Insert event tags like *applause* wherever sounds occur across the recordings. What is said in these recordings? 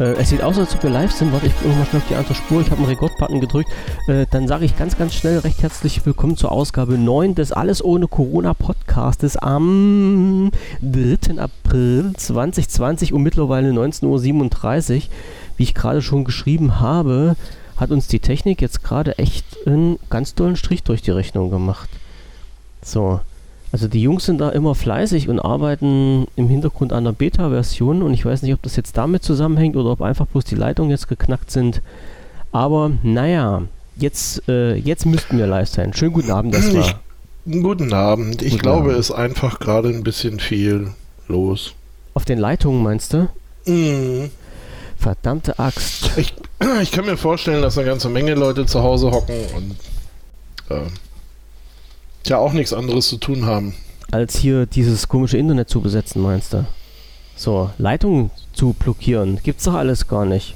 Äh, es sieht aus, als ob wir live sind. Warte, ich gucke mal schnell auf die andere Spur. Ich habe einen Rekord-Button gedrückt. Äh, dann sage ich ganz, ganz schnell recht herzlich willkommen zur Ausgabe 9 des Alles ohne Corona Podcastes am 3. April 2020 um mittlerweile 19.37 Uhr. Wie ich gerade schon geschrieben habe, hat uns die Technik jetzt gerade echt einen ganz tollen Strich durch die Rechnung gemacht. So. Also die Jungs sind da immer fleißig und arbeiten im Hintergrund an der Beta-Version und ich weiß nicht, ob das jetzt damit zusammenhängt oder ob einfach bloß die Leitungen jetzt geknackt sind. Aber naja, jetzt, äh, jetzt müssten wir live sein. Schönen guten Abend erstmal. Guten Abend. Ich Guten glaube, es ist einfach gerade ein bisschen viel los. Auf den Leitungen meinst du? Mhm. Verdammte Axt. Ich, *clears throat* ich kann mir vorstellen, dass eine ganze Menge Leute zu Hause hocken und äh, ja auch nichts anderes zu tun haben. Als hier dieses komische Internet zu besetzen, meinst du? So, Leitungen zu blockieren, gibt's doch alles gar nicht.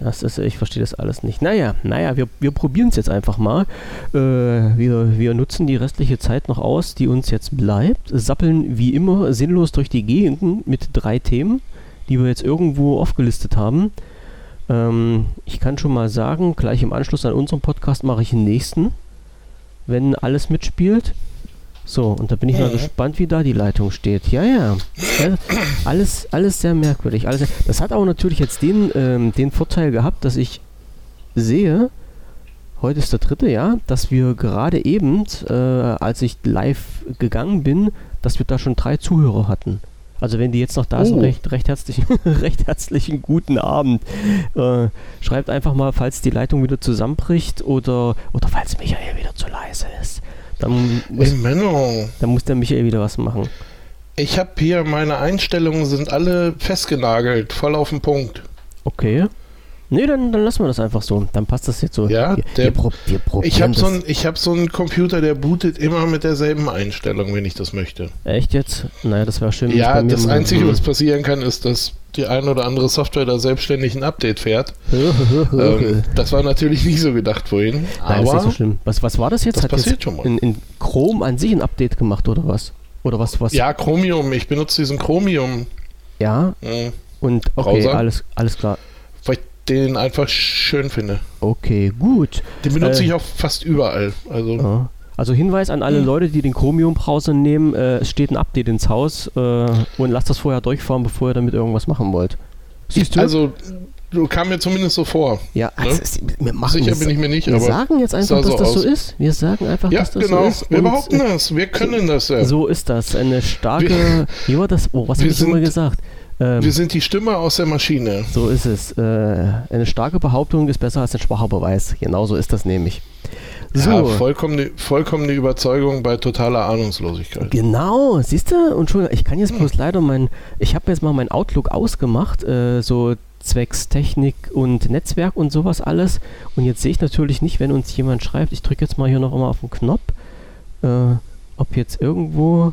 Das ist, ich verstehe das alles nicht. Naja, naja, wir, wir probieren es jetzt einfach mal. Äh, wir, wir nutzen die restliche Zeit noch aus, die uns jetzt bleibt. Sappeln wie immer sinnlos durch die Gegend mit drei Themen, die wir jetzt irgendwo aufgelistet haben. Ähm, ich kann schon mal sagen, gleich im Anschluss an unseren Podcast mache ich den nächsten, wenn alles mitspielt. So, und da bin ich mal Mhm. gespannt, wie da die Leitung steht. Ja, ja. Ja, Alles, alles sehr merkwürdig. Alles, das hat auch natürlich jetzt den, ähm, den Vorteil gehabt, dass ich sehe, heute ist der dritte, ja, dass wir gerade eben, äh, als ich live gegangen bin, dass wir da schon drei Zuhörer hatten. Also wenn die jetzt noch da sind, Oh. recht, recht, herzlichen, *laughs* recht herzlichen guten Abend. Äh, schreibt einfach mal, falls die Leitung wieder zusammenbricht oder, oder falls Michael wieder zu leise ist. Dann muss, Ey, Menno, dann muss der Michael wieder was machen. ich habe hier, meine Einstellungen sind alle festgenagelt, voll auf den Punkt. Okay. Nee, dann, dann lassen wir das einfach so. Dann passt das jetzt so. Ja, wir, der- wir, pro, wir probieren Ich habe das. so, ein, ich hab so einen Computer, der bootet immer mit derselben Einstellung, wenn ich das möchte. Echt jetzt? Naja, das wäre schön. Ja, das Einzige, was passieren kann, ist, dass die ein oder andere Software da selbstständig ein Update fährt. *laughs* ähm, das war natürlich nicht so gedacht vorhin. Nein, das ist nicht so Aber schlimm. Was, was war das jetzt? das Hat passiert jetzt schon mal. in, in Chrome an sich ein Update gemacht oder was? Oder was? was? ja, Chromium. Ich benutze diesen Chromium. Ja, äh, und okay, Browser? alles, alles klar. Den einfach schön finde. Okay, gut. Den benutze Äh, ich auch fast überall. Also, Ja. Also Hinweis an alle Hm. Leute, die den Chromium-Browser nehmen, äh, es steht ein Update ins Haus äh, und lasst das vorher durchfahren, bevor ihr damit irgendwas machen wollt. Siehst du? also du kam mir zumindest so vor. ja, ne? also, wir machen Sicher das- bin ich mir nicht, Wir sagen jetzt einfach, dass so das so aus. ist. Wir sagen einfach, Ja, dass das genau. so ist. Wir behaupten das. Wir können das ja. So ist das. Eine starke. Wie war das? Oh, was Wir habe ich sind- gesagt? Ähm, Wir sind die Stimme aus der Maschine. so ist es. Äh, eine starke Behauptung ist besser als ein schwacher Beweis. Genau so ist das nämlich. So. Ja, vollkommene, vollkommene Überzeugung bei totaler Ahnungslosigkeit. Genau, siehst du? Und schon, ich kann jetzt bloß leider mein, ich habe jetzt mal mein Outlook ausgemacht, äh, so zwecks Technik und Netzwerk und sowas alles. Und jetzt sehe ich natürlich nicht, wenn uns jemand schreibt, ich drücke jetzt mal hier noch immer auf den Knopf, äh, ob jetzt irgendwo,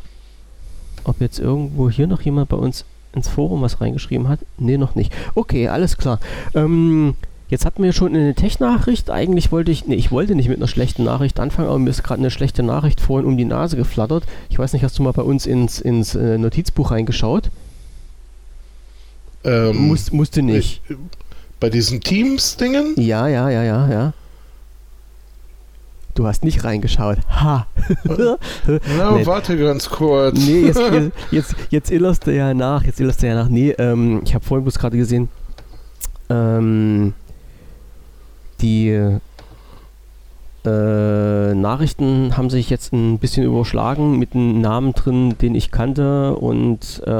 ob jetzt irgendwo hier noch jemand bei uns ins Forum was reingeschrieben hat. Nee, noch nicht. Okay, alles klar. Ähm, Jetzt hatten wir schon eine Tech-Nachricht. Eigentlich wollte ich, nee, ich wollte nicht mit einer schlechten Nachricht anfangen, aber mir ist gerade eine schlechte Nachricht vorhin um die Nase geflattert. Ich weiß nicht, hast du mal bei uns ins, ins äh, Notizbuch reingeschaut? Ähm, Musst, musste nicht. ich- bei diesen Teams-Dingen? Ja, ja, ja, ja, ja. Du hast nicht reingeschaut. Ha! Na, *laughs* Nee. warte ganz kurz. nee, jetzt, *laughs* jetzt, jetzt, jetzt illerst du ja nach. Jetzt illerst du ja nach. Nee, ähm, ich habe vorhin bloß gerade gesehen, ähm, die äh, Nachrichten haben sich jetzt ein bisschen überschlagen mit einem Namen drin, den ich kannte. Und äh,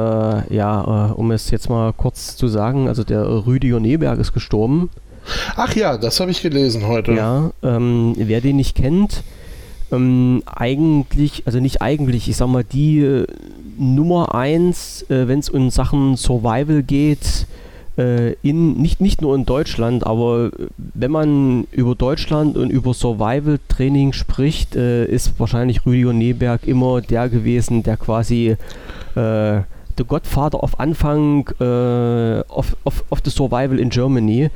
ja, äh, um es jetzt mal kurz zu sagen, also der Rüdiger Neberg ist gestorben. Ach ja, das habe ich gelesen heute. Ja, ähm, wer den nicht kennt, ähm, eigentlich, also nicht eigentlich, ich sag mal, die äh, Nummer eins, äh, wenn es um Sachen Survival geht, äh, in, nicht, nicht nur in Deutschland, aber äh, wenn man über Deutschland und über Survival-Training spricht, äh, ist wahrscheinlich Rüdiger Neberg immer der gewesen, der quasi äh, the Godfather of Anfang of, of, of the Survival in Germany.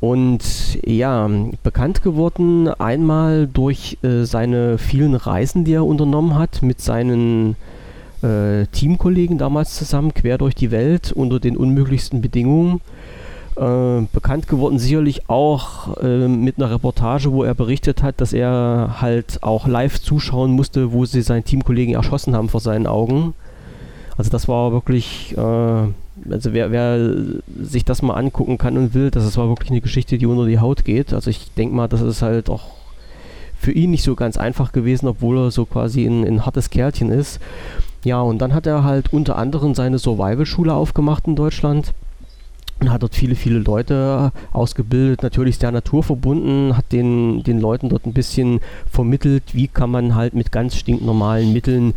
Und ja, bekannt geworden einmal durch äh, seine vielen Reisen, die er unternommen hat, mit seinen äh, Teamkollegen damals zusammen, quer durch die Welt, unter den unmöglichsten Bedingungen. Äh, bekannt geworden sicherlich auch äh, mit einer Reportage, wo er berichtet hat, dass er halt auch live zuschauen musste, wo sie seinen Teamkollegen erschossen haben vor seinen Augen. Also das war wirklich, äh, also wer, wer, sich das mal angucken kann und will, das war wirklich eine Geschichte, die unter die Haut geht. Also ich denke mal, das ist halt auch für ihn nicht so ganz einfach gewesen, obwohl er so quasi ein, ein hartes Kerlchen ist. Ja, und dann hat er halt unter anderem seine Survival-Schule aufgemacht in Deutschland hat dort viele, viele Leute ausgebildet, natürlich der Natur verbunden, hat den, den Leuten dort ein bisschen vermittelt, wie kann man halt mit ganz stinknormalen Mitteln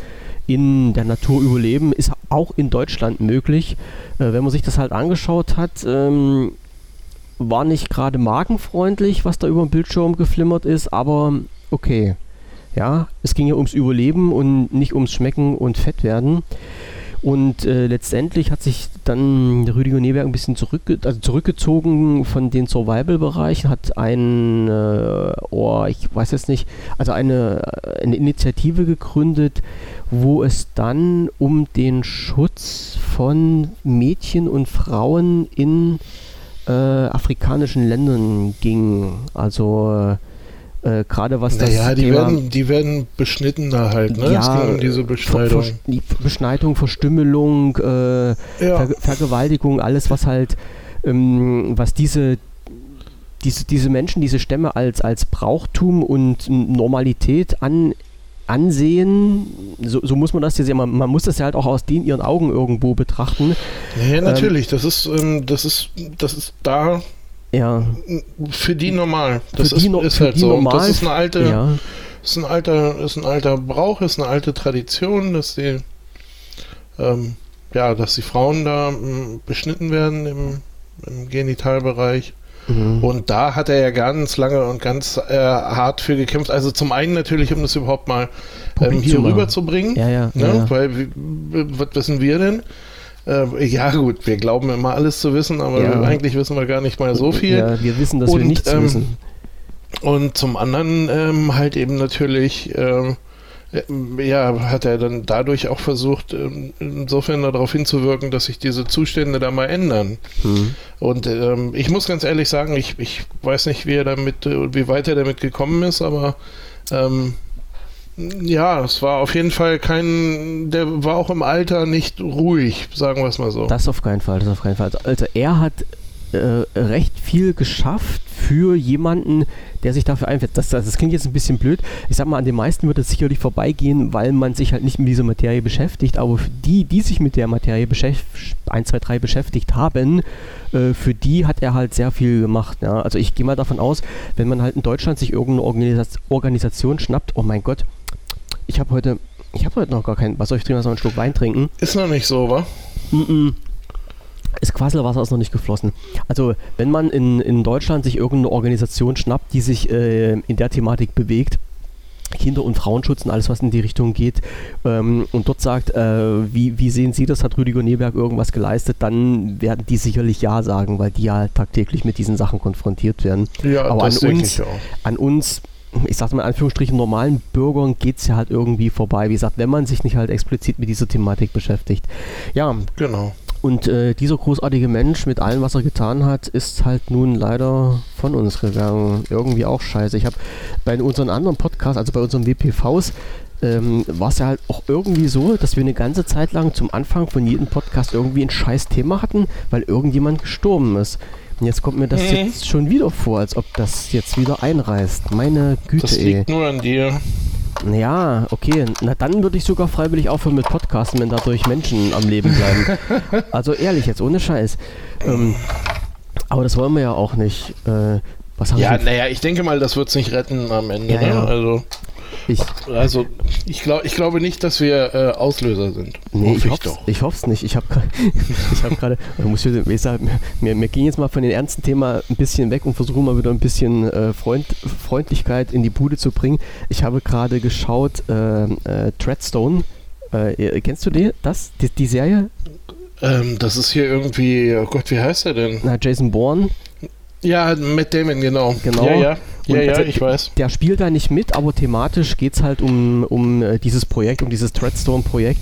in der Natur überleben, ist auch in Deutschland möglich. Äh, wenn man sich das halt angeschaut hat, ähm, war nicht gerade magenfreundlich, was da über dem Bildschirm geflimmert ist, aber okay. Ja, es ging ja ums Überleben und nicht ums Schmecken und Fettwerden. Und äh, letztendlich hat sich dann Rüdiger Neberg ein bisschen zurückge also zurückgezogen von den Survival-Bereichen, hat ein, äh, oh, ich weiß jetzt nicht, also eine, äh, eine Initiative gegründet, wo es dann um den Schutz von Mädchen und Frauen in äh, afrikanischen Ländern ging. Also äh, Gerade was naja, das die Thema, werden, die werden beschnittener halt, ne? Ja, es ging um diese Beschneidung. Ver, die Beschneidung, Verstümmelung, äh, Ja. Ver Vergewaltigung, alles was halt, ähm, was diese, diese, diese Menschen, diese Stämme als, als Brauchtum und Normalität an, ansehen, so, so muss man das ja sehen, man, man muss das ja halt auch aus den ihren Augen irgendwo betrachten. Ja, natürlich, das ist, ähm, das ist, das ist da Ja, für die normal. Das Für ist, die no- ist halt die so. Normal. Das ist eine alte, ja. ist ein alter, ist ein alter Brauch, ist eine alte Tradition, dass die, ähm, ja, dass die Frauen da ähm, beschnitten werden im, im Genitalbereich. Mhm. Und da hat er ja ganz lange und ganz äh, hart für gekämpft. Also zum einen natürlich, um das überhaupt mal ähm, hier Publik zu rüber machen. zu bringen. Ja, ja, Ne? ja, ja. Weil, wie- was wissen wir denn? Äh, ja gut, wir glauben immer alles zu wissen, aber Ja. eigentlich wissen wir gar nicht mal so viel. Ja, wir wissen, dass wir Und, nichts ähm, wissen. Und zum anderen ähm, halt eben natürlich, ähm, äh, ja, hat er dann dadurch auch versucht, ähm, insofern darauf hinzuwirken, dass sich diese Zustände da mal ändern. Mhm. Und ähm, ich muss ganz ehrlich sagen, ich, ich weiß nicht, wie er damit, äh, wie weit er damit gekommen ist, aber ähm, ja, es war auf jeden Fall kein, der war auch im Alter nicht ruhig, sagen wir es mal so. Das auf keinen Fall, das auf keinen Fall. Also er hat äh, recht viel geschafft für jemanden, der sich dafür einfällt. Das, das, das klingt jetzt ein bisschen blöd. Ich sag mal, an den meisten wird es sicherlich vorbeigehen, weil man sich halt nicht mit dieser Materie beschäftigt. Aber die, die sich mit der Materie beschäftigt, 1, 2, 3 beschäftigt haben, äh, für die hat er halt sehr viel gemacht. Ja? Also ich gehe mal davon aus, wenn man halt in Deutschland sich irgendeine Organisa- Organisation schnappt, oh mein Gott, ich habe heute, ich habe heute noch gar keinen, was soll ich trinken, noch einen Schluck Wein trinken? Ist noch nicht so, wa? Mm-mm. Das Quasselwasser ist noch nicht geflossen. Also, wenn man in, in Deutschland sich irgendeine Organisation schnappt, die sich äh, in der Thematik bewegt, Kinder- und Frauenschutz und alles, was in die Richtung geht, ähm, und dort sagt, äh, wie, wie sehen Sie das, hat Rüdiger Neberg irgendwas geleistet, dann werden die sicherlich Ja sagen, weil die ja tagtäglich mit diesen Sachen konfrontiert werden. Ja, Aber das an uns- ich auch. An uns, ich sag mal in Anführungsstrichen, normalen Bürgern geht es ja halt irgendwie vorbei. Wie gesagt, wenn man sich nicht halt explizit mit dieser Thematik beschäftigt. Ja, Genau. und äh, dieser großartige Mensch mit allem, was er getan hat, ist halt nun leider von uns gegangen. Irgendwie auch scheiße. Ich habe bei unseren anderen Podcasts, also bei unseren WPVs, ähm, war es ja halt auch irgendwie so, dass wir eine ganze Zeit lang zum Anfang von jedem Podcast irgendwie ein scheiß Thema hatten, weil irgendjemand gestorben ist. Und jetzt kommt mir das Mhm. jetzt schon wieder vor, als ob das jetzt wieder einreißt. Meine Güte, Das ey. liegt nur an dir. Ja, okay. Na dann würde ich sogar freiwillig aufhören mit Podcasten, wenn dadurch Menschen am Leben bleiben. *laughs* also ehrlich, jetzt ohne Scheiß. Ähm, aber das wollen wir ja auch nicht. Äh, was habe Ja, ich, naja, ich denke mal, das wird es nicht retten am Ende. Ja, ne? ja. Also, ich, also ich, glaub, ich glaube nicht, dass wir äh, Auslöser sind. nee, ich, Hoffe hoff's, ich hoff's nicht. Ich habe *laughs* ich hab gerade, ich muss wieder- ich sag, mir, mir ging jetzt mal von dem ernsten Thema ein bisschen weg und versuche mal wieder ein bisschen äh, Freund, Freundlichkeit in die Bude zu bringen. Ich habe gerade geschaut, äh, äh, Treadstone. Äh, kennst du die, das? Die, die Serie? Ähm, das ist hier irgendwie, oh Gott, wie heißt er denn? Na, Jason Bourne. Ja, Matt Damon, genau. Genau. Ja, ja, Und ja, ja also, ich weiß. Der spielt da nicht mit, aber thematisch geht es halt um, um äh, dieses Projekt, um dieses Treadstone-Projekt.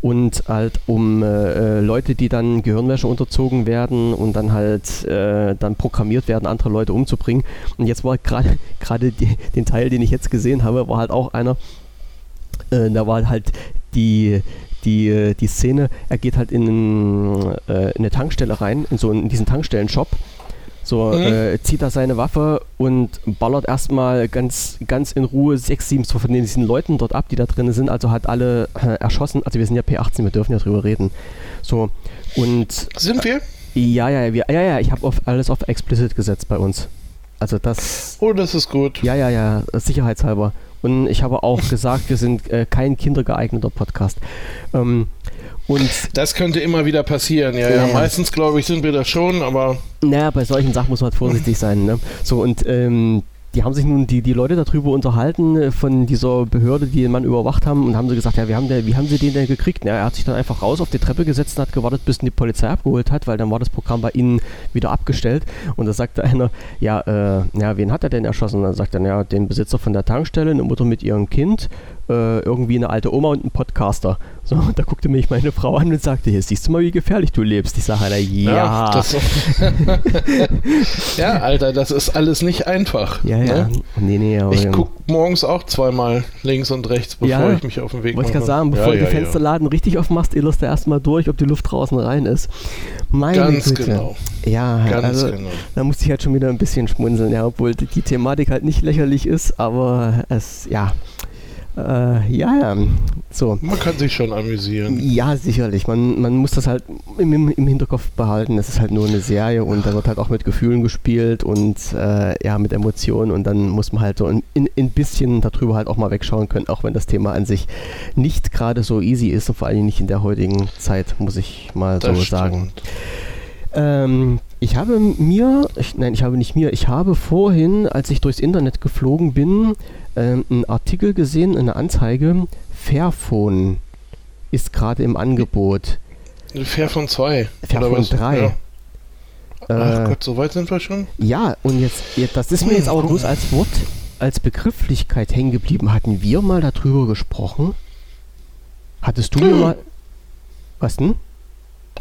und halt um äh, äh, Leute, die dann Gehirnwäsche unterzogen werden und dann halt äh, dann programmiert werden, andere Leute umzubringen. Und jetzt war gerade *laughs* gerade den Teil, den ich jetzt gesehen habe, war halt auch einer, äh, da war halt die die, die Szene, er geht halt in, äh, in eine Tankstelle rein, in so in diesen Tankstellen-Shop so, mhm. äh, zieht er seine Waffe und ballert erstmal ganz, ganz in Ruhe sechs, sieben von diesen Leuten dort ab, die da drin sind. Also hat alle äh, erschossen. Also wir sind ja P18, wir dürfen ja drüber reden. So, und. Sind wir? Äh, ja, ja, wir, ja, ja, ich habe alles auf explicit gesetzt bei uns. Also das. Oh, das ist gut. Ja, ja, ja, sicherheitshalber. Und ich habe auch gesagt, wir sind äh, kein kindergeeigneter Podcast. Ähm, und das könnte immer wieder passieren, ja, ja. ja. Meistens, glaube ich, sind wir das schon, aber. Naja, bei solchen Sachen muss man halt vorsichtig sein, ne? So, und ähm, die haben sich nun die, die Leute darüber unterhalten, äh, von dieser Behörde, die den Mann überwacht haben, und haben sie gesagt, ja, wie haben, der, wie haben sie den denn gekriegt? Ja, er hat sich dann einfach raus auf die Treppe gesetzt und hat gewartet, bis ihn die Polizei abgeholt hat, weil dann war das Programm bei ihnen wieder abgestellt. Und da sagte einer, ja, äh, ja, wen hat er denn erschossen? Und dann sagt er, ja, den Besitzer von der Tankstelle, eine Mutter mit ihrem Kind, äh, irgendwie eine alte Oma und ein Podcaster. So, und *laughs* da guckte mich meine Frau an und sagte, hier siehst du mal, wie gefährlich du lebst. Ich sage, Alter, ja. Ja, *laughs* *laughs* ja, Alter, das ist alles nicht einfach. Ja, ja. Ne? Nee, nee, aber, ich gucke morgens auch zweimal links und rechts, bevor ja, ich mich auf den Weg mache. Wollte ich gerade sagen, bevor ja, du die Fensterladen richtig aufmachst, illerst du erstmal durch, ob die Luft draußen rein ist. Meine Ganz Güte. genau. Ja, Ganz also, genau. da musste ich halt schon wieder ein bisschen schmunzeln, ja, obwohl die, die Thematik halt nicht lächerlich ist, aber es, ja, äh, ja, ja. So. Man kann sich schon amüsieren. Ja, sicherlich. Man, man muss das halt im, im Hinterkopf behalten. Es ist halt nur eine Serie und da wird halt auch mit Gefühlen gespielt und äh, ja, mit Emotionen und dann muss man halt so ein, ein bisschen darüber halt auch mal wegschauen können, auch wenn das Thema an sich nicht gerade so easy ist und vor allem nicht in der heutigen Zeit, muss ich mal das so stimmt. sagen. Ähm, ich habe mir, ich, nein, ich habe nicht mir, ich habe vorhin, als ich durchs Internet geflogen bin, ähm, einen Artikel gesehen, eine Anzeige, Fairphone ist gerade im Angebot. Fairphone 2. Fairphone 3. Ja. Ach äh, Gott, so weit sind wir schon? Ja, und jetzt, jetzt das ist mir jetzt aber bloß als Wort, als Begrifflichkeit hängen geblieben. Hatten wir mal darüber gesprochen? Hattest du hm. mir mal. Was denn?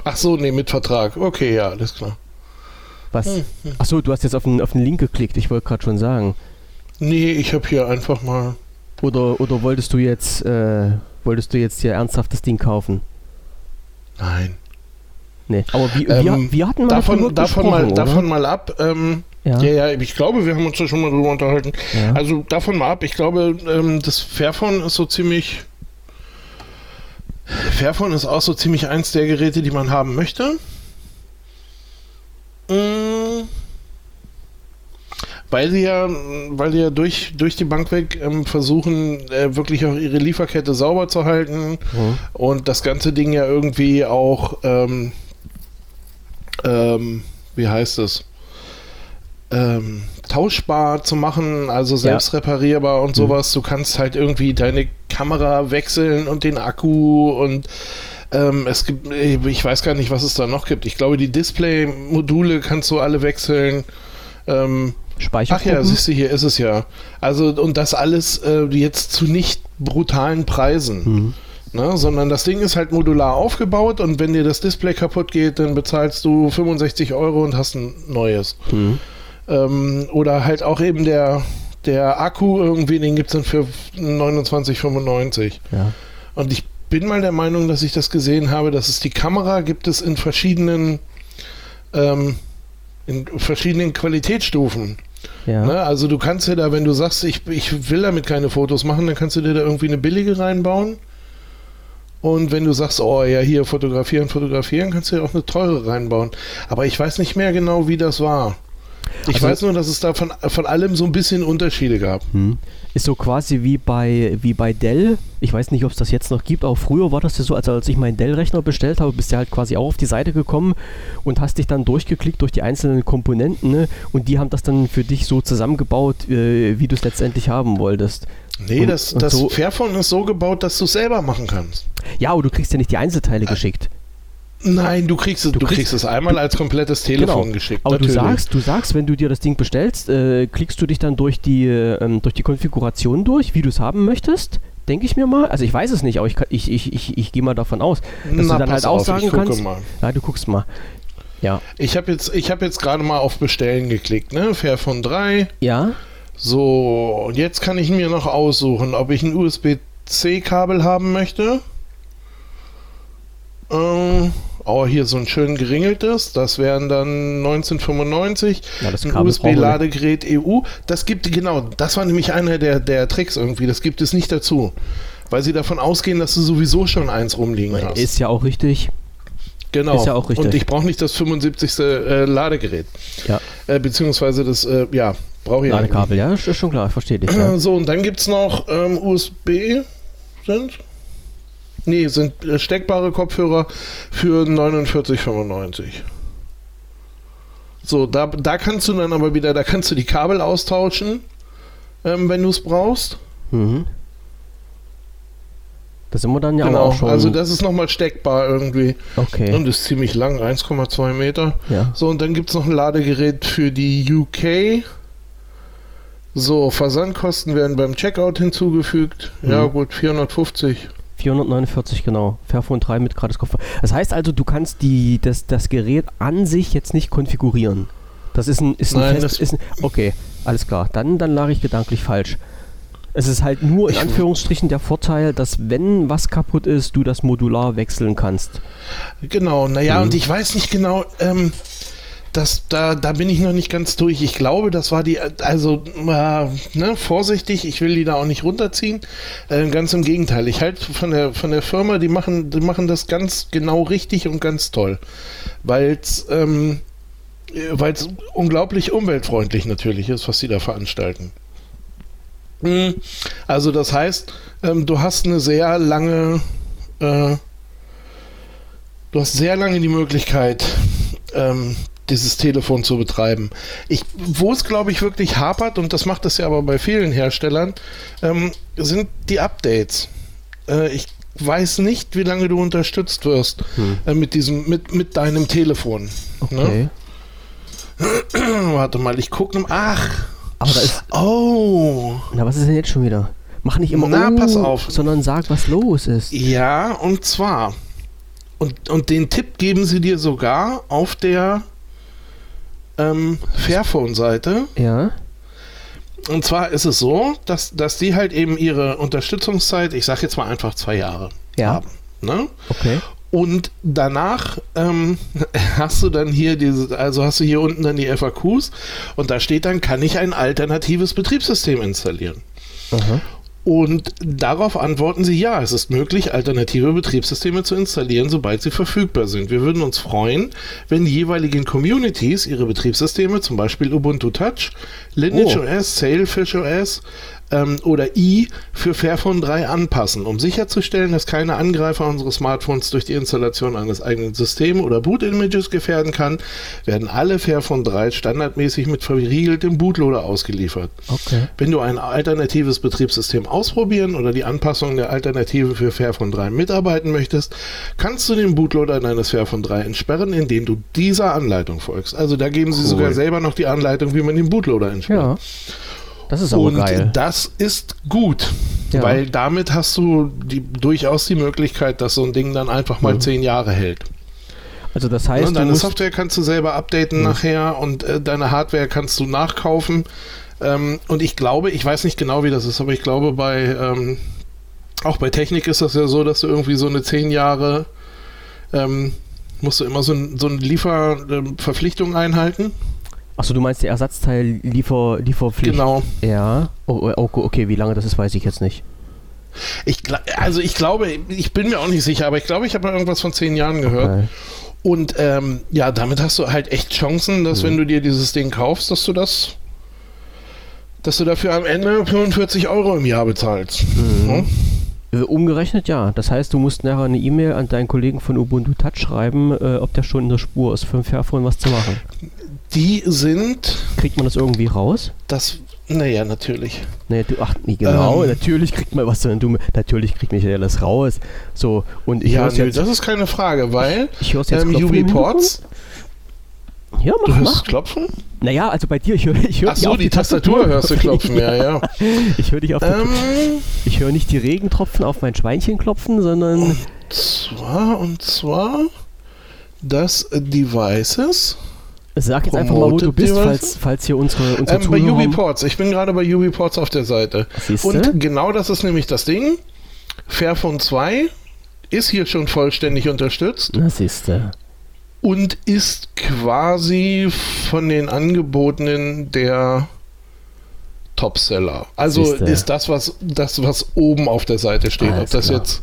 Ach so, nee, mit Vertrag. Okay, ja, alles klar. Was? Hm, hm. Ach so, du hast jetzt auf den, auf den Link geklickt. Ich wollte gerade schon sagen. Nee, ich habe hier einfach mal. Oder, oder wolltest du jetzt, äh, wolltest du jetzt hier ernsthaft das Ding kaufen? Nein. Nee, aber wie, ähm, wir, wir hatten mal davon, davon mal, oder? davon mal ab. Ähm, ja. ja. ja, ich glaube, wir haben uns da schon mal drüber unterhalten. Ja. Also davon mal ab. Ich glaube, ähm, das Fairphone ist so ziemlich. Fairphone ist auch so ziemlich eins der Geräte, die man haben möchte. Weil sie ja, weil sie ja durch, durch die Bank weg ähm, versuchen, äh, wirklich auch ihre Lieferkette sauber zu halten mhm. und das ganze Ding ja irgendwie auch, ähm, ähm, wie heißt es, ähm, tauschbar zu machen, also selbst ja. reparierbar und mhm. sowas. Du kannst halt irgendwie deine Kamera wechseln und den Akku und ähm, es gibt, ich weiß gar nicht, was es da noch gibt. Ich glaube, die Display-Module kannst du alle wechseln. Ähm, Ach ja, siehst du, hier ist es ja. Also, und das alles äh, jetzt zu nicht brutalen Preisen. Mhm. Ne, sondern das Ding ist halt modular aufgebaut und wenn dir das Display kaputt geht, dann bezahlst du 65 Euro und hast ein neues. Mhm. Ähm, oder halt auch eben der, der Akku irgendwie, den gibt es dann für 29,95. Ja. Und ich bin mal der Meinung, dass ich das gesehen habe, dass es die Kamera gibt es in verschiedenen ähm, in verschiedenen Qualitätsstufen. Ja. Ne? Also du kannst ja da, wenn du sagst, ich, ich will damit keine Fotos machen, dann kannst du dir da irgendwie eine billige reinbauen. Und wenn du sagst, oh ja, hier fotografieren, fotografieren, kannst du ja auch eine teure reinbauen. Aber ich weiß nicht mehr genau, wie das war. Ich also, weiß nur, dass es da von, von allem so ein bisschen Unterschiede gab. Hm. Ist so quasi wie bei, wie bei Dell. Ich weiß nicht, ob es das jetzt noch gibt. Auch früher war das ja so, also als ich meinen Dell-Rechner bestellt habe, bist du halt quasi auch auf die Seite gekommen und hast dich dann durchgeklickt durch die einzelnen Komponenten ne? und die haben das dann für dich so zusammengebaut, äh, wie du es letztendlich haben wolltest. Nee, und, das, das so Fairphone ist so gebaut, dass du es selber machen kannst. Ja, aber du kriegst ja nicht die Einzelteile äh, geschickt. Nein, du kriegst es, du, du kriegst, es einmal als komplettes Telefon genau. geschickt. Aber natürlich. du sagst, du sagst, wenn du dir das Ding bestellst, äh, klickst du dich dann durch die, ähm, durch die Konfiguration durch, wie du es haben möchtest. denke ich mir mal. Also ich weiß es nicht, aber ich, ich, ich, ich, ich gehe mal davon aus, dass Na, du dann halt auch auf, sagen kannst. mal. Ja, du guckst mal. Ja. Ich habe jetzt, ich hab jetzt gerade mal auf Bestellen geklickt, ne? Fairphone 3. Ja? So, und jetzt kann ich mir noch aussuchen, ob ich ein USB-C-Kabel haben möchte. Äh, oh, hier so ein schön geringeltes. Das wären dann 1995. Ja, das ein USB-Ladegerät EU. Das gibt, genau, das war nämlich einer der, der Tricks irgendwie. Das gibt es nicht dazu. Weil sie davon ausgehen, dass du sowieso schon eins rumliegen hast. Ist ja auch richtig. Genau. Ist ja auch richtig. Und ich brauche nicht das 75. Äh, Ladegerät. Ja. Äh, beziehungsweise das, äh, ja, brauche ich Ladekabel, ja, ist schon klar, ich verstehe dich. Ja. So, und dann gibt es noch ähm, USB sind. Nee, sind äh, steckbare Kopfhörer für 49,95. So, da, da kannst du dann aber wieder, da kannst du die Kabel austauschen, ähm, wenn du es brauchst. Mhm. Da sind wir dann ja genau, auch schon. also das ist nochmal steckbar irgendwie. okay. Und ist ziemlich lang, 1,2 Meter. ja. So, und dann gibt es noch ein Ladegerät für die UK. So, Versandkosten werden beim Checkout hinzugefügt. Ja, Mhm. gut, 450. 449, genau. Fairphone 3 mit gratis Kopfhörer. Das heißt also, du kannst die, das, das Gerät an sich jetzt nicht konfigurieren. Das ist ein, ist ein Nein, Fest, das- ist ein, Okay, alles klar. Dann, dann lag ich gedanklich falsch. Es ist halt nur in Ich- Anführungsstrichen der Vorteil, dass wenn was kaputt ist, du das modular wechseln kannst. Genau, naja, Mhm. und ich weiß nicht genau, ähm, das, da, da bin ich noch nicht ganz durch. Ich glaube, das war die, also, äh, ne, vorsichtig, ich will die da auch nicht runterziehen. Äh, ganz im Gegenteil. Ich halte von der, von der Firma, die machen, die machen das ganz genau richtig und ganz toll. Weil es ähm, unglaublich umweltfreundlich natürlich ist, was sie da veranstalten. Mm, Also das heißt, ähm, du hast eine sehr lange, äh, du hast sehr lange die Möglichkeit, ähm, dieses Telefon zu betreiben. Ich, wo es glaube ich wirklich hapert und das macht es ja aber bei vielen Herstellern, ähm, sind die Updates. Äh, ich weiß nicht, wie lange du unterstützt wirst Hm. äh, mit diesem, mit, mit deinem Telefon. Ne? Okay. *clears throat* Warte mal, ich gucke. Ach, Aber da ist. oh. Na, was ist denn jetzt schon wieder? Mach nicht immer Na, oh, pass auf. sondern sag, was los ist. Ja, und zwar. Und, und den Tipp geben sie dir sogar auf der ähm, Fairphone-Seite. Ja. Und zwar ist es so, dass, dass die halt eben ihre Unterstützungszeit, ich sag jetzt mal einfach zwei Jahre Ja. haben. Ne? Okay. Und danach ähm, *laughs* hast du dann hier diese, also hast du hier unten dann die FAQs und da steht dann, kann ich ein alternatives Betriebssystem installieren? Aha. Und darauf antworten sie, ja, es ist möglich, alternative Betriebssysteme zu installieren, sobald sie verfügbar sind. Wir würden uns freuen, wenn die jeweiligen Communities ihre Betriebssysteme, zum Beispiel Ubuntu Touch, Lineage Oh. OS, Sailfish OS ähm, oder i für Fairphone 3 anpassen, um sicherzustellen, dass keine Angreifer unsere Smartphones durch die Installation eines eigenen Systems oder Boot-Images gefährden kann, werden alle Fairphone 3 standardmäßig mit verriegeltem Bootloader ausgeliefert. Okay. Wenn du ein alternatives Betriebssystem ausprobieren oder die Anpassung der Alternative für Fairphone 3 mitarbeiten möchtest, kannst du den Bootloader deines Fairphone 3 entsperren, indem du dieser Anleitung folgst. Also da geben sie Cool. sogar selber noch die Anleitung, wie man den Bootloader entsperrt. Ja. Das ist aber Und geil. das ist gut, Ja. weil damit hast du die, durchaus die Möglichkeit, dass so ein Ding dann einfach mal Mhm. zehn Jahre hält. Also das heißt, du deine Software kannst du selber updaten Mhm. nachher und äh, deine Hardware kannst du nachkaufen. Ähm, und ich glaube, ich weiß nicht genau, wie das ist, aber ich glaube, bei ähm, auch bei Technik ist das ja so, dass du irgendwie so eine zehn Jahre ähm, musst du immer so, ein, so eine Lieferverpflichtung einhalten. Achso, du meinst die Ersatzteil Liefer? Genau. Ja. Oh, oh, okay, wie lange das ist, weiß ich jetzt nicht. Ich, also ich glaube, ich bin mir auch nicht sicher, aber ich glaube, ich habe irgendwas von zehn Jahren gehört. Okay. Und ähm, ja, damit hast du halt echt Chancen, dass Mhm. wenn du dir dieses Ding kaufst, dass du das, dass du dafür am Ende 45 Euro im Jahr bezahlst. Ja? Äh, Umgerechnet ja. Das heißt, du musst nachher eine E-Mail an deinen Kollegen von Ubuntu Touch schreiben, äh, ob der schon in der Spur ist, für ein Fairphone was zu machen. Die sind, Kriegt man das irgendwie raus? das, naja, natürlich. Nee, du, ach, nee, genau, Ähm. natürlich kriegt man was, denn du, natürlich kriegt mich ja alles raus. So, und ich ja, höre nö, jetzt, das ist keine Frage, weil ich hör's jetzt ähm, UbiPorts, Ja, mach, Du hörst mach. klopfen? Naja, also bei dir, ich höre ich hör Ach so, auf die Tastatur hörst du klopfen, ja, ja. *laughs* Ich höre dich auf Ähm, Ich höre nicht die Regentropfen auf mein Schweinchen klopfen, sondern zwar, und zwar das Devices. Sag jetzt einfach mal, wo du bist, falls, falls hier unsere, unsere Ähm, bei Zuhörer... UbiPorts. Ich bin gerade bei UbiPorts auf der Seite. Siehste? Und genau das ist nämlich das Ding. Fairphone 2 ist hier schon vollständig unterstützt Na, siehste. und ist quasi von den Angebotenen der Topseller. Also Siehste. ist das, was das, was oben auf der Seite steht. Alles Ob das klar. jetzt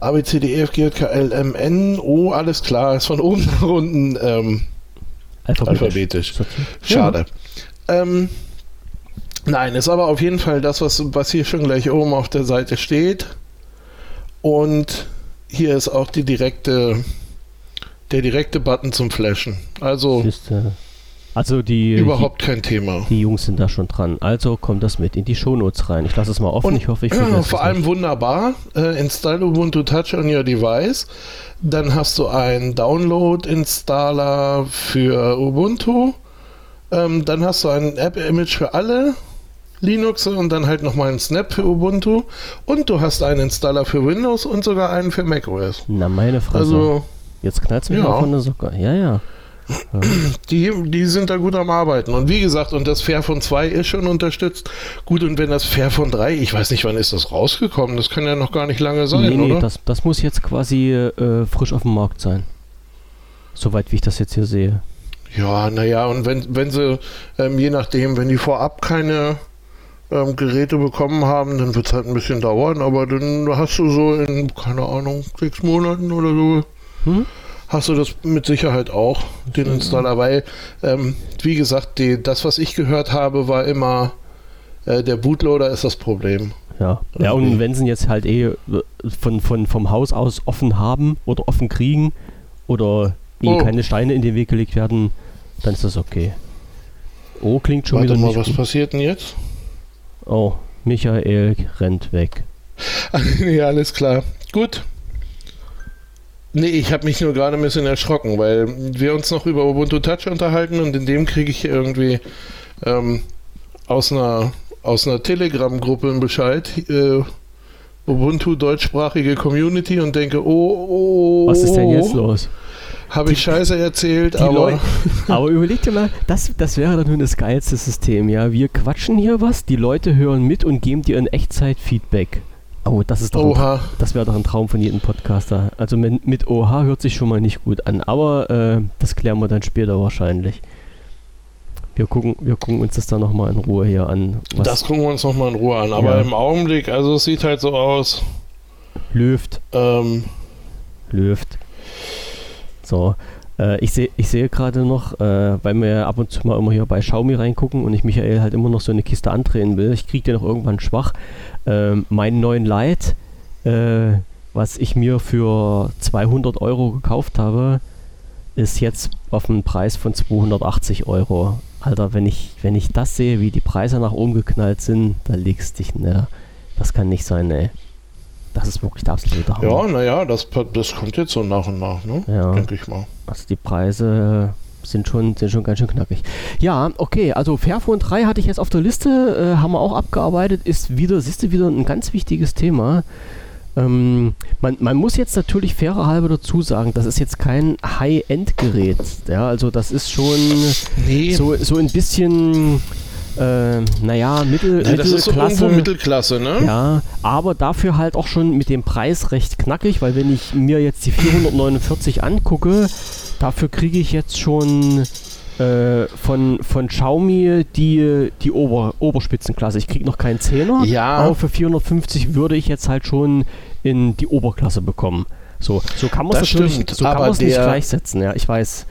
A, B, C, D, E, F, G, H, K, L, M, N, O, alles klar, ist von oben *laughs* nach unten ähm, alphabetisch. Sortiert. Schade. Ähm, nein, ist aber auf jeden Fall das, was, was hier schon gleich oben auf der Seite steht. Und hier ist auch die direkte, der direkte Button zum Flashen. Also Siehste. Also die, überhaupt kein Thema. die, die Jungs sind da schon dran. Also kommt das mit in die Shownotes rein. Ich lasse es mal offen. Und ich hoffe, ich vergesse *clears throat* vor allem nicht. wunderbar. Äh, install Ubuntu Touch on your device. Dann hast du einen Download-Installer für Ubuntu. Ähm, dann hast du ein App-Image für alle Linuxe und dann halt nochmal einen Snap für Ubuntu. Und du hast einen Installer für Windows und sogar einen für macOS. Na, meine Fresse. Also Jetzt knallt mir Ja. ja. von der Socke. Ja, ja. Die, die sind da gut am Arbeiten. Und wie gesagt, und das Fairphone 2 ist schon unterstützt. Gut, und wenn das Fairphone 3, ich weiß nicht, wann ist das rausgekommen? Das kann ja noch gar nicht lange sein, nee, nee, oder? das, das muss jetzt quasi äh, frisch auf dem Markt sein. Soweit wie ich das jetzt hier sehe. Ja, naja, und wenn, wenn sie, ähm, je nachdem, wenn die vorab keine ähm, Geräte bekommen haben, dann wird es halt ein bisschen dauern, aber dann hast du so in, keine Ahnung, sechs Monaten oder so, Hm? Hast du das mit Sicherheit auch, den Installer, weil, ähm, wie gesagt, die, das, was ich gehört habe, war immer, äh, der Bootloader ist das Problem. Ja. ja, und wenn sie ihn jetzt halt eh äh, von, von, vom Haus aus offen haben oder offen kriegen oder ihnen Oh. keine Steine in den Weg gelegt werden, dann ist das okay. Oh, klingt schon Warte wieder mal, nicht was gut. passiert denn jetzt? Oh, Michael rennt weg. *laughs* ja, alles klar. Gut. Nee, ich habe mich nur gerade ein bisschen erschrocken, weil wir uns noch über Ubuntu Touch unterhalten und in dem kriege ich irgendwie ähm, aus einer, aus einer Telegram-Gruppe einen Bescheid. Äh, Ubuntu deutschsprachige Community und denke, oh, oh, Was ist denn jetzt los? Habe ich Scheiße erzählt, aber Leute, *laughs* aber überleg dir mal, das, das wäre doch nun das geilste System, ja. Wir quatschen hier was, die Leute hören mit und geben dir in Echtzeit Feedback. Oh, das ist doch ein, das wäre doch ein Traum von jedem Podcaster. Also mit, mit OH hört sich schon mal nicht gut an, aber äh, das klären wir dann später wahrscheinlich. Wir gucken, wir gucken uns das dann nochmal in Ruhe hier an. Was Das gucken wir uns nochmal in Ruhe an. Aber Ja. im Augenblick, also es sieht halt so aus. löft, Ähm, löft. So, äh, ich sehe ich sehe gerade noch, äh, weil wir ab und zu mal immer hier bei Xiaomi reingucken und ich Michael halt immer noch so eine Kiste andrehen will. Ich kriege den noch irgendwann schwach. Ähm, meinen neuen Light, äh, was ich mir für 200 Euro gekauft habe, ist jetzt auf einen Preis von 280 Euro. Alter, wenn ich, wenn ich das sehe, wie die Preise nach oben geknallt sind, da legst dich, ne? Das kann nicht sein, ey. Das ist wirklich der absolute Hammer. ja, naja, das, das kommt jetzt so nach und nach, ne? Ja. Denke ich mal. Also die Preise sind schon, sind schon ganz schön knackig. Ja, okay, also Fairphone 3 hatte ich jetzt auf der Liste, äh, haben wir auch abgearbeitet, ist wieder, siehst du, wieder ein ganz wichtiges Thema. Ähm, man, man muss jetzt natürlich fairer halber dazu sagen, das ist jetzt kein High-End-Gerät. Ja, also das ist schon Nee, so, so ein bisschen, äh, naja, Mittel, ja, das ist so Mittelklasse. irgendwo Mittelklasse, ne? Ja, aber dafür halt auch schon mit dem Preis recht knackig, weil wenn ich mir jetzt die 449 angucke, dafür kriege ich jetzt schon äh, von, von Xiaomi die, die Ober, Oberspitzenklasse. Ich kriege noch keinen Zehner, Ja. aber für 450 würde ich jetzt halt schon in die Oberklasse bekommen. So, so kann man es natürlich so kann man's nicht der- gleichsetzen, ja, ich weiß.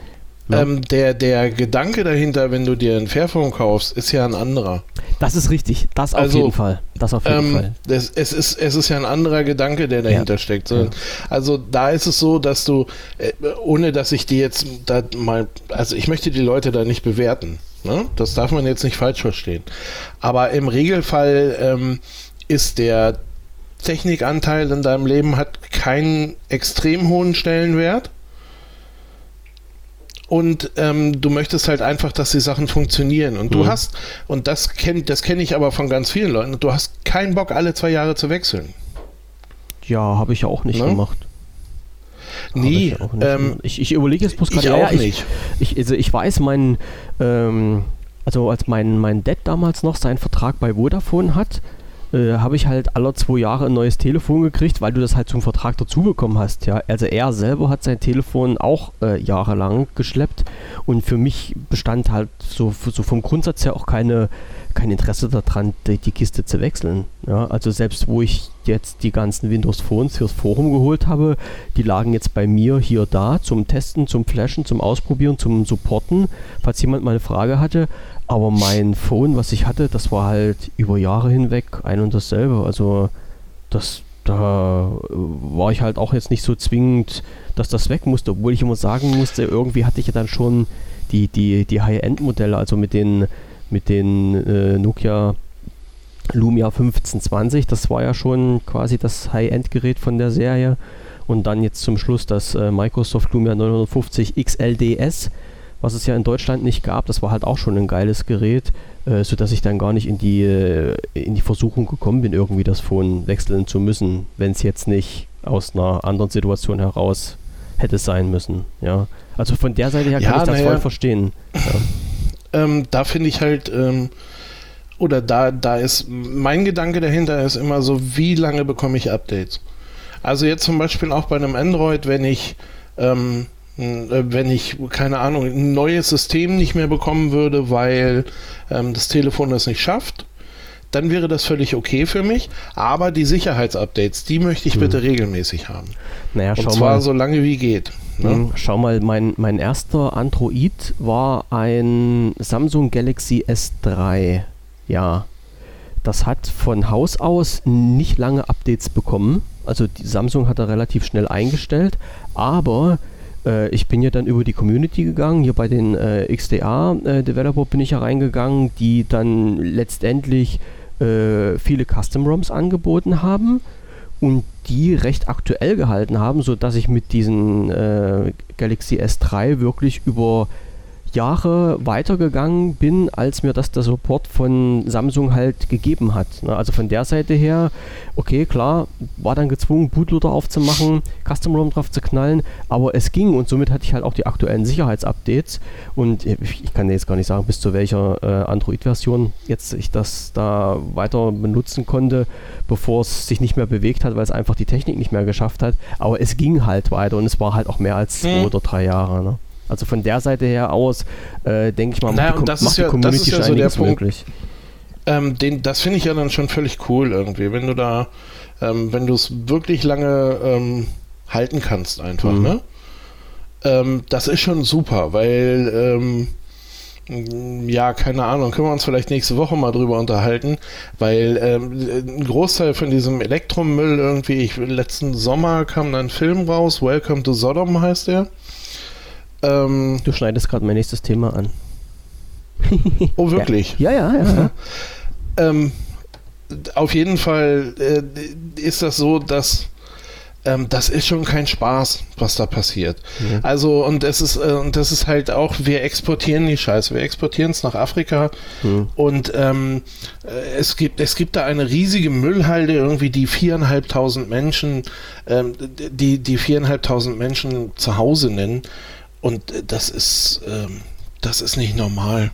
Ja. Ähm, der, der Gedanke dahinter, wenn du dir ein Fairphone kaufst, ist ja ein anderer. Das ist richtig, das auf Also, jeden Fall. Das auf jeden Ähm, Fall. das, es, ist, es ist ja ein anderer Gedanke, der dahinter steckt. So, Ja. Also da ist es so, dass du, äh, ohne dass ich die jetzt da mal, also ich möchte die Leute da nicht bewerten. Ne? Das darf man jetzt nicht falsch verstehen. Aber im Regelfall ähm, ist der Technikanteil in deinem Leben hat keinen extrem hohen Stellenwert. Und ähm, du möchtest halt einfach, dass die Sachen funktionieren. Und du Mhm. hast, und das kenne das kenn ich aber von ganz vielen Leuten, du hast keinen Bock, alle zwei Jahre zu wechseln. Ja, habe ich ja auch nicht Ne? gemacht. Nie. Ich, ähm, ich, ich überlege jetzt bloß ich gerade, auch ja, nicht. Ich, ich, also ich weiß, mein, ähm, also als mein, mein Dad damals noch seinen Vertrag bei Vodafone hat, äh, habe ich halt alle zwei Jahre ein neues Telefon gekriegt, weil du das halt zum Vertrag dazu bekommen hast. Ja? Also er selber hat sein Telefon auch äh, jahrelang geschleppt und für mich bestand halt so, so vom Grundsatz her auch keine, kein Interesse daran, die, die Kiste zu wechseln. Ja? Also selbst wo ich jetzt die ganzen Windows Phones fürs Forum geholt habe, die lagen jetzt bei mir hier da zum Testen, zum Flashen, zum Ausprobieren, zum Supporten, falls jemand mal eine Frage hatte. Aber mein Phone, was ich hatte, das war halt über Jahre hinweg ein und dasselbe. Also das, da äh, war ich halt auch jetzt nicht so zwingend, dass das weg musste, obwohl ich immer sagen musste, irgendwie hatte ich ja dann schon die, die, die High-End-Modelle, also mit den, mit den äh, Nokia Lumia 1520, das war ja schon quasi das High-End-Gerät von der Serie. Und dann jetzt zum Schluss das äh, Microsoft Lumia 950 XLDS, was es ja in Deutschland nicht gab. Das war halt auch schon ein geiles Gerät, äh, sodass ich dann gar nicht in die, äh, in die Versuchung gekommen bin, irgendwie das Phone wechseln zu müssen, wenn es jetzt nicht aus einer anderen Situation heraus hätte sein müssen. Ja. Also von der Seite her kann Ja, ich das naja. voll verstehen. Ähm, da finde ich halt, ähm, oder da, da ist mein Gedanke dahinter ist immer so, wie lange bekomme ich Updates? Also jetzt zum Beispiel auch bei einem Android, wenn ich, ähm, äh, wenn ich, keine Ahnung, ein neues System nicht mehr bekommen würde, weil ähm, das Telefon das nicht schafft, dann wäre das völlig okay für mich. Aber die Sicherheitsupdates, die möchte ich Hm. bitte regelmäßig haben. Naja, Und schau zwar mal. so lange wie geht. Ne? Mhm. Schau mal, mein, mein erster Android war ein Samsung Galaxy S3. Ja. Das hat von Haus aus nicht lange Updates bekommen. Also die Samsung hat er relativ schnell eingestellt, aber äh, ich bin ja dann über die Community gegangen, hier bei den äh, XDA-Developer bin ich ja reingegangen, die dann letztendlich äh, viele Custom-ROMs angeboten haben und die recht aktuell gehalten haben, sodass ich mit diesen äh, Galaxy S3 wirklich über Jahre weitergegangen bin, als mir das der Support von Samsung halt gegeben hat. Ne? Also von der Seite her, okay, klar, war dann gezwungen, Bootloader aufzumachen, Custom ROM drauf zu knallen, aber es ging und somit hatte ich halt auch die aktuellen Sicherheitsupdates und ich kann jetzt gar nicht sagen, bis zu welcher äh, Android-Version jetzt ich das da weiter benutzen konnte, bevor es sich nicht mehr bewegt hat, weil es einfach die Technik nicht mehr geschafft hat, aber es ging halt weiter und es war halt auch mehr als zwei Mhm. oder drei Jahre. Ne? Also von der Seite her aus, äh, denke ich mal, Naja, macht die, das macht ist die ja- das Community ja so der Punkt. möglich. Ähm, den, das finde ich ja dann schon völlig cool irgendwie, wenn du da, ähm, wenn du es wirklich lange ähm, halten kannst einfach, Mhm. ne? Ähm, das ist schon super, weil, ähm, ja, keine Ahnung, können wir uns vielleicht nächste Woche mal drüber unterhalten, weil ähm, ein Großteil von diesem Elektromüll irgendwie, ich, letzten Sommer kam da ein Film raus, Welcome to Sodom heißt der. Ähm, Du schneidest gerade mein nächstes Thema an. oh, *laughs* wirklich? Ja, ja, ja. ja. Ähm, auf jeden Fall äh, ist das so, dass ähm, das ist schon kein Spaß, was da passiert. Ja. Also und es ist äh, und das ist halt auch, wir exportieren die Scheiße, wir exportieren es nach Afrika Hm. und ähm, äh, es gibt es gibt da eine riesige Müllhalde irgendwie, die viereinhalbtausend Menschen, ähm, die die viereinhalbtausend Menschen zu Hause nennen und äh, das ist ähm, das ist nicht normal.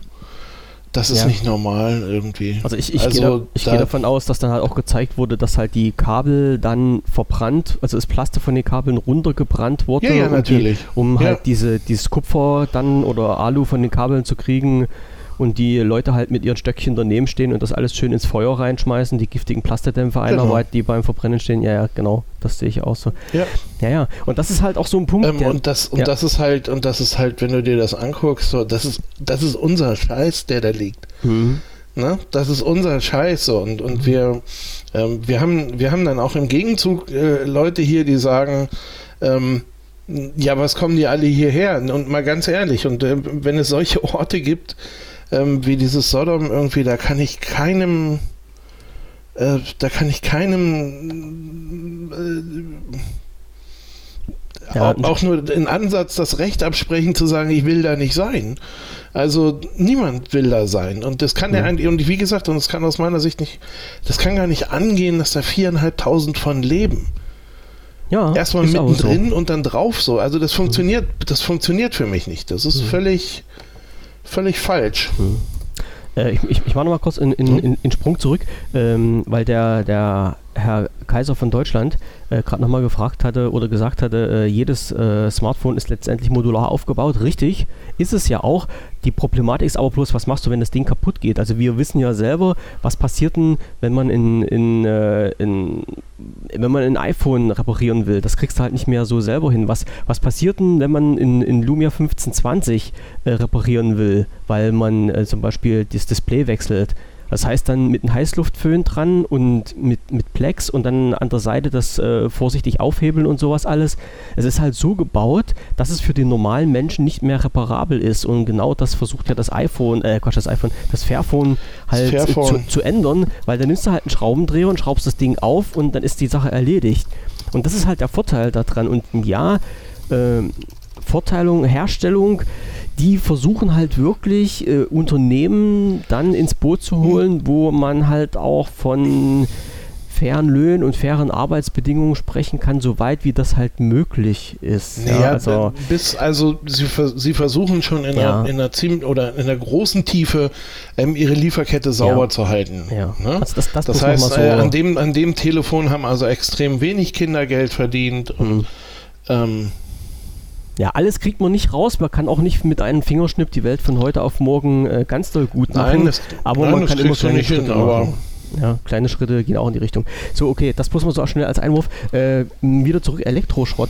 Das ist Ja. nicht normal irgendwie. Also ich, ich Also gehe da, ich da- gehe davon aus, dass dann halt auch gezeigt wurde, dass halt die Kabel dann verbrannt, also das Plaste von den Kabeln runtergebrannt wurde, Ja, ja, um die- um halt diese, dieses Kupfer dann oder Alu von den Kabeln zu kriegen und die Leute halt mit ihren Stöckchen daneben stehen und das alles schön ins Feuer reinschmeißen, die giftigen Plastedämpfer Genau. einarbeiten, die beim Verbrennen stehen. Ja, ja, genau, das sehe ich auch so. Ja. Ja, ja, und das ist halt auch so ein Punkt, Ähm, der, und das und ja. das ist halt und das ist halt, wenn du dir das anguckst, so, das ist das ist unser Scheiß, der da liegt. Mhm. Ne? Das ist unser Scheiß so. und und wir ähm, wir haben wir haben dann auch im Gegenzug äh, Leute hier, die sagen ähm, ja, was kommen die alle hierher? Und mal ganz ehrlich, und äh, wenn es solche *laughs* Orte gibt, ähm, wie dieses Sodom irgendwie, da kann ich keinem, äh, da kann ich keinem, äh, ja, auch, auch, nur in Ansatz das Recht absprechen zu sagen, ich will da nicht sein. Also niemand will da sein. Und das kann ja, ja und wie gesagt, und das kann aus meiner Sicht nicht, das kann gar nicht angehen, dass da viereinhalbtausend von leben. Ja, erstmal mittendrin so. und dann drauf so. Also das funktioniert, das funktioniert für mich nicht. Das ist mhm. völlig, völlig falsch. Mhm. Äh, ich, ich, ich mache nochmal kurz in, in, hm? in, in, Sprung zurück, ähm, weil der, der Herr Kaiser von Deutschland äh, gerade nochmal gefragt hatte oder gesagt hatte, äh, jedes äh, Smartphone ist letztendlich modular aufgebaut. Richtig, ist es ja auch. Die Problematik ist aber bloß, was machst du, wenn das Ding kaputt geht? Also wir wissen ja selber, was passiert denn, wenn man in, in, äh, in wenn man ein iPhone reparieren will. Das kriegst du halt nicht mehr so selber hin. Was, was passiert denn, wenn man in, in Lumia 1520 äh, reparieren will, weil man äh, zum Beispiel das Display wechselt? Das heißt dann mit einem Heißluftföhn dran und mit, mit Plex und dann an der Seite das äh, vorsichtig aufhebeln und sowas alles. Es ist halt so gebaut, dass es für den normalen Menschen nicht mehr reparabel ist. Und genau das versucht ja das iPhone, äh Quatsch, das iPhone, das Fairphone halt das Fairphone. Zu, zu ändern, weil dann nimmst du halt einen Schraubendreher und schraubst das Ding auf und dann ist die Sache erledigt. Und das ist halt der Vorteil daran. Und ja, äh, Vorteilung, Herstellung, die versuchen halt wirklich äh, Unternehmen dann ins Boot zu holen, wo man halt auch von fairen Löhnen und fairen Arbeitsbedingungen sprechen kann, soweit wie das halt möglich ist. Naja, ja, also, bis, also sie, sie versuchen schon in, ja. einer, in einer ziemlich oder in einer großen Tiefe ähm, ihre Lieferkette sauber ja. zu halten. Ja. Ne? Also das, das, das heißt, so äh, an, dem, an dem Telefon haben also extrem wenig Kinder Geld verdient und mhm. ähm, ja, alles kriegt man nicht raus. Man kann auch nicht mit einem Fingerschnipp die Welt von heute auf morgen äh, ganz doll gut machen. Nein, das, aber nein, man kann immer kleine Schritte hin, machen. Ja, kleine Schritte gehen auch in die Richtung. So, okay, das muss man so schnell als Einwurf. Äh, wieder zurück, Elektroschrott.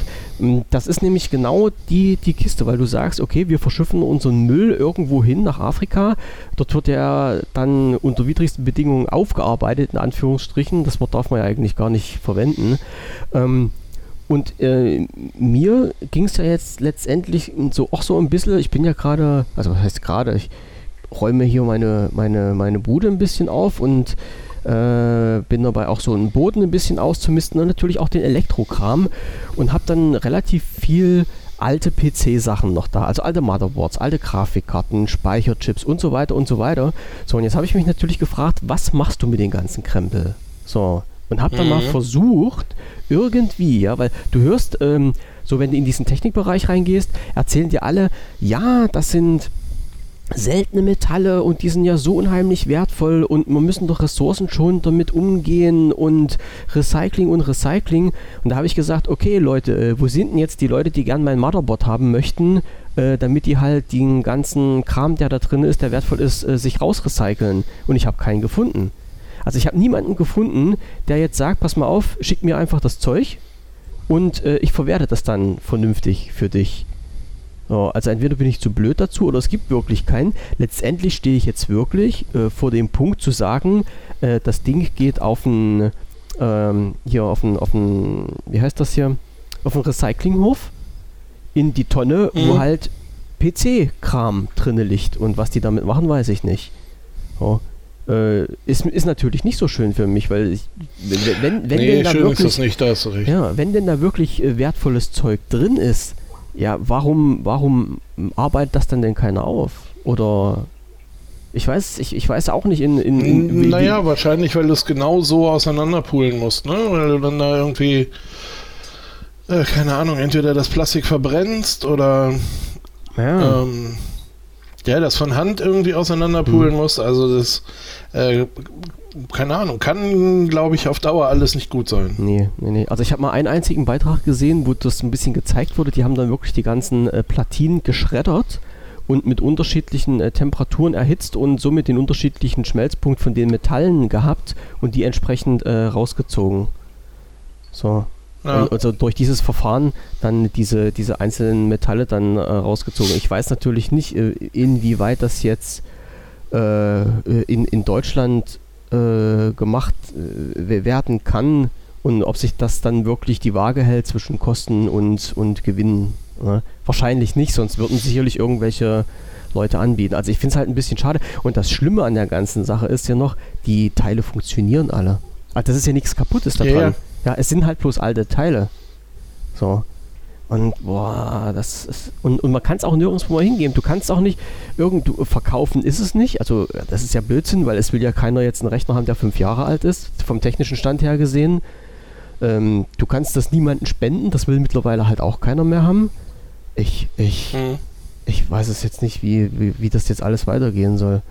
Das ist nämlich genau die, die Kiste, weil du sagst, okay, wir verschiffen unseren Müll irgendwo hin nach Afrika. Dort wird er dann unter widrigsten Bedingungen aufgearbeitet, in Anführungsstrichen. Das Wort darf man ja eigentlich gar nicht verwenden. Ähm, und äh, mir ging es ja jetzt letztendlich so auch so ein bisschen, ich bin ja gerade, also was heißt gerade, ich räume hier meine, meine, meine Bude ein bisschen auf und äh, bin dabei auch so einen Boden ein bisschen auszumisten und natürlich auch den Elektrokram und habe dann relativ viel alte PC-Sachen noch da, also alte Motherboards, alte Grafikkarten, Speicherchips und so weiter und so weiter. So, und jetzt habe ich mich natürlich gefragt, was machst du mit den ganzen Krempel? So, und habe dann mhm. mal versucht, irgendwie, ja, weil du hörst, ähm, so wenn du in diesen Technikbereich reingehst, erzählen dir alle, ja, das sind seltene Metalle und die sind ja so unheimlich wertvoll und wir müssen doch Ressourcen schon damit umgehen und Recycling und Recycling. Und da habe ich gesagt, okay Leute, äh, wo sind denn jetzt die Leute, die gern mein Motherboard haben möchten, äh, damit die halt den ganzen Kram, der da drin ist, der wertvoll ist, äh, sich rausrecyceln? Und ich habe keinen gefunden. Also ich habe niemanden gefunden, der jetzt sagt, pass mal auf, schick mir einfach das Zeug und äh, ich verwerte das dann vernünftig für dich. So, also entweder bin ich zu blöd dazu oder es gibt wirklich keinen. Letztendlich stehe ich jetzt wirklich äh, vor dem Punkt zu sagen, äh, das Ding geht auf ein, ähm, hier auf ein, auf ein, wie heißt das hier, auf einen Recyclinghof in die Tonne, mhm. wo halt PC-Kram drinne liegt und was die damit machen, weiß ich nicht. So. Äh, ist, ist natürlich nicht so schön für mich, weil ich, wenn, wenn, wenn nee, denn da wirklich, nicht, da Ja, wenn denn da wirklich äh, wertvolles Zeug drin ist, ja, warum, warum arbeitet das dann denn keiner auf? Oder ich weiß, ich, ich weiß auch nicht in. in, in naja, wahrscheinlich, weil du es genau so auseinanderpulen musst, ne? Weil du dann da irgendwie, äh, keine Ahnung, entweder das Plastik verbrennst oder ja. ähm, ja, das von Hand irgendwie auseinanderpulen mhm. muss. Also das, äh, keine Ahnung, kann, glaube ich, auf Dauer alles nicht gut sein. Nee, nee, nee. Also ich habe mal einen einzigen Beitrag gesehen, wo das ein bisschen gezeigt wurde. Die haben dann wirklich die ganzen äh, Platinen geschreddert und mit unterschiedlichen äh, Temperaturen erhitzt und somit den unterschiedlichen Schmelzpunkt von den Metallen gehabt und die entsprechend äh, rausgezogen. So. Ja. Also durch dieses Verfahren dann diese, diese einzelnen Metalle dann äh, rausgezogen. Ich weiß natürlich nicht, äh, inwieweit das jetzt äh, in, in Deutschland äh, gemacht äh, werden kann und ob sich das dann wirklich die Waage hält zwischen Kosten und, und Gewinn. Ne? Wahrscheinlich nicht, sonst würden sicherlich irgendwelche Leute anbieten. Also ich finde es halt ein bisschen schade. Und das Schlimme an der ganzen Sache ist ja noch, die Teile funktionieren alle. Also das ist ja nichts Kaputtes daran. Ja, ja. Ja, es sind halt bloß alte Teile. So. Und boah, das ist. Und, und man kann es auch nirgendwo mal hingeben. Du kannst auch nicht irgendwo verkaufen, ist es nicht. Also, das ist ja Blödsinn, weil es will ja keiner jetzt einen Rechner haben, der fünf Jahre alt ist, vom technischen Stand her gesehen. Ähm, du kannst das niemandem spenden, das will mittlerweile halt auch keiner mehr haben. Ich, ich, Hm. ich weiß es jetzt nicht, wie, wie, wie das jetzt alles weitergehen soll.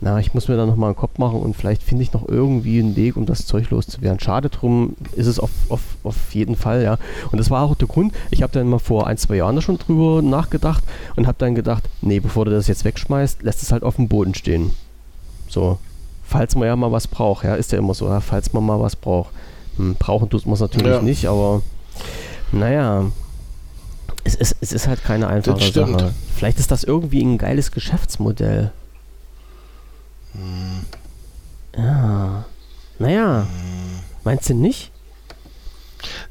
Na, ich muss mir da nochmal einen Kopf machen und vielleicht finde ich noch irgendwie einen Weg, um das Zeug loszuwerden. Schade drum ist es auf, auf, auf jeden Fall, ja. Und das war auch der Grund, ich habe dann mal vor ein, zwei Jahren da schon drüber nachgedacht und habe dann gedacht, nee, bevor du das jetzt wegschmeißt, lässt es halt auf dem Boden stehen. So, falls man ja mal was braucht, ja, ist ja immer so, ja, falls man mal was braucht. Hm, brauchen tut man es natürlich Ja. nicht, aber naja, es ist, es ist halt keine einfache. Sache. Vielleicht ist das irgendwie ein geiles Geschäftsmodell. Ja. Naja. Meinst du nicht?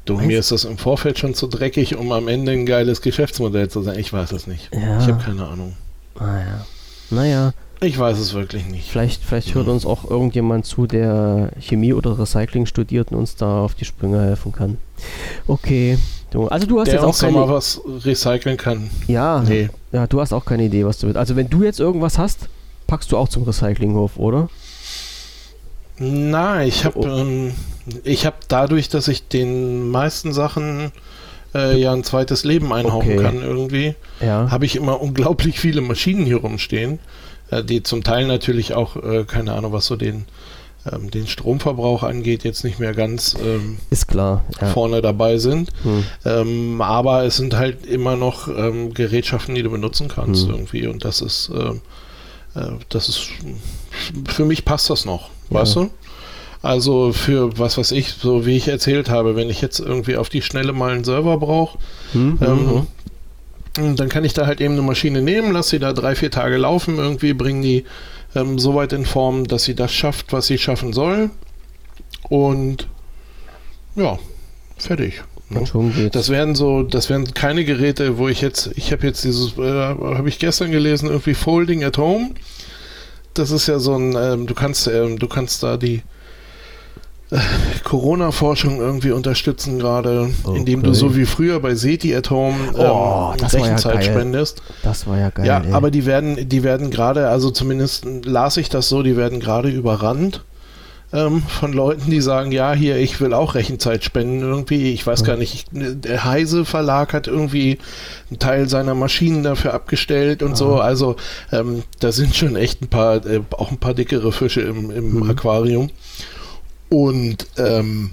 Du, Meinst- mir ist das im Vorfeld schon zu dreckig, um am Ende ein geiles Geschäftsmodell zu sein. Ich weiß es nicht. Ja. Ich habe keine Ahnung. Naja. Naja, Ich weiß es wirklich nicht. vielleicht, vielleicht hört uns auch irgendjemand zu, der Chemie oder Recycling studiert und uns da auf die Sprünge helfen kann. Okay. Du, also du hast Der jetzt auch doch mal keine, was recyceln kann. ja, Nee. ja, du hast auch keine Idee, was du willst. Also wenn du jetzt irgendwas hast, packst du auch zum Recyclinghof, oder? Na, ich habe Oh. ähm, ich habe dadurch, dass ich den meisten Sachen äh, ja ein zweites Leben einhauchen Okay. kann irgendwie, Ja. habe ich immer unglaublich viele Maschinen hier rumstehen, äh, die zum Teil natürlich auch, äh, keine Ahnung, was so den, ähm, den Stromverbrauch angeht, jetzt nicht mehr ganz ähm, Ist klar. Ja. vorne dabei sind. Hm. Ähm, aber es sind halt immer noch ähm, Gerätschaften, die du benutzen kannst Hm. irgendwie. Und das ist, ähm, äh, das ist, für mich passt das noch, Ja. weißt du? Also für was weiß ich, so wie ich erzählt habe, wenn ich jetzt irgendwie auf die Schnelle mal einen Server brauche, Hm, hm, hm. ähm, dann kann ich da halt eben eine Maschine nehmen, lass sie da drei, vier Tage laufen, irgendwie bringen die ähm, so weit in Form, dass sie das schafft, was sie schaffen soll. Und ja, fertig. Ne? Schon geht's. Das wären so, das wären keine Geräte, wo ich jetzt, ich habe jetzt dieses, äh, habe ich gestern gelesen, irgendwie Folding at Home. Das ist ja so ein, ähm, du kannst, ähm, du kannst da die äh, Corona-Forschung irgendwie unterstützen gerade, indem du Okay. so wie früher bei SETI at Home ähm, Oh, war ja Rechenzeit geil. spendest. das war ja geil. Ja, ey. aber die werden, die werden gerade, also zumindest las ich das so, die werden gerade überrannt ähm, von Leuten, die sagen, ja, hier, ich will auch Rechenzeit spenden irgendwie. Ich weiß gar nicht, ich, der Heise Verlag hat irgendwie einen Teil seiner Maschinen dafür abgestellt und so. Also ähm, da sind schon echt ein paar, äh, auch ein paar dickere Fische im, im Mhm. Aquarium. Und ähm,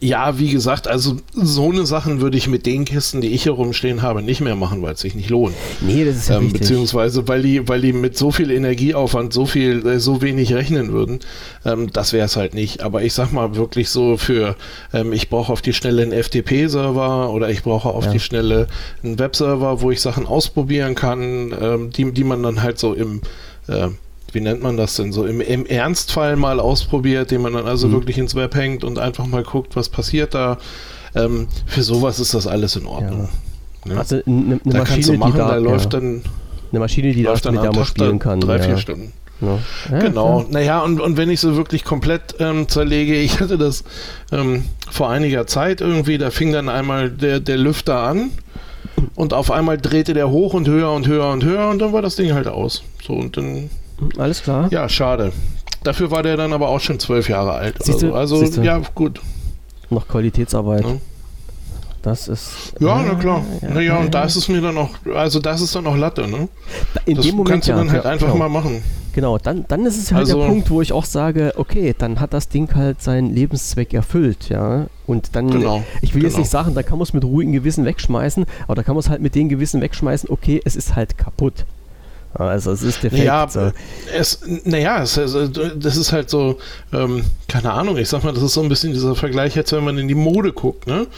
ja, wie gesagt, also so eine Sachen würde ich mit den Kisten, die ich hier rumstehen habe, nicht mehr machen, weil es sich nicht lohnt. nee, das ist ja Ähm, beziehungsweise weil die, weil die mit so viel Energieaufwand so viel, äh, so wenig rechnen würden, ähm, das wäre es halt nicht. Aber ich sag mal wirklich so für, ähm, ich brauche auf die Schnelle einen FTP-Server oder ich brauche auf Ja. die Schnelle einen Webserver, wo ich Sachen ausprobieren kann, ähm, die, die man dann halt so im äh, wie nennt man das denn so, im, im Ernstfall mal ausprobiert, den man dann also Mhm. wirklich ins Web hängt und einfach mal guckt, was passiert da. Ähm, für sowas ist das alles in Ordnung. Ne? also eine, eine da du Maschine, machen, die da, da läuft ja, dann eine Maschine, die läuft da dann mit Tag spielen kann. drei, ja. vier Stunden. Ja. Ja, genau. klar. Naja, und, und wenn ich so wirklich komplett ähm, zerlege, *laughs* ich hatte das ähm, vor einiger Zeit irgendwie, da fing dann einmal der, der Lüfter an und auf einmal drehte der hoch und höher und höher und höher und dann war das Ding halt aus. So und dann, Alles klar. ja, schade. Dafür war der dann aber auch schon zwölf Jahre alt. Siehste, so. Also, siehste. ja, gut. Noch Qualitätsarbeit. Ja. Das ist. Ja, na klar. ja, naja, ja, und da ist es mir dann auch, also das ist dann auch Latte, ne? In Das dem Moment kannst du dann halt einfach genau. mal machen. Genau, dann, dann ist es halt Also- der Punkt, wo ich auch sage, okay, dann hat das Ding halt seinen Lebenszweck erfüllt, ja. Und dann, Genau, ich will jetzt genau. nicht sagen, da kann man es mit ruhigem Gewissen wegschmeißen, aber da kann man es halt mit dem Gewissen wegschmeißen, okay, es ist halt kaputt. Also es ist defekt. Naja, so. es, naja, es, also, das ist halt so, ähm, keine Ahnung, ich sag mal, das ist so ein bisschen dieser Vergleich jetzt, wenn man in die Mode guckt, ne?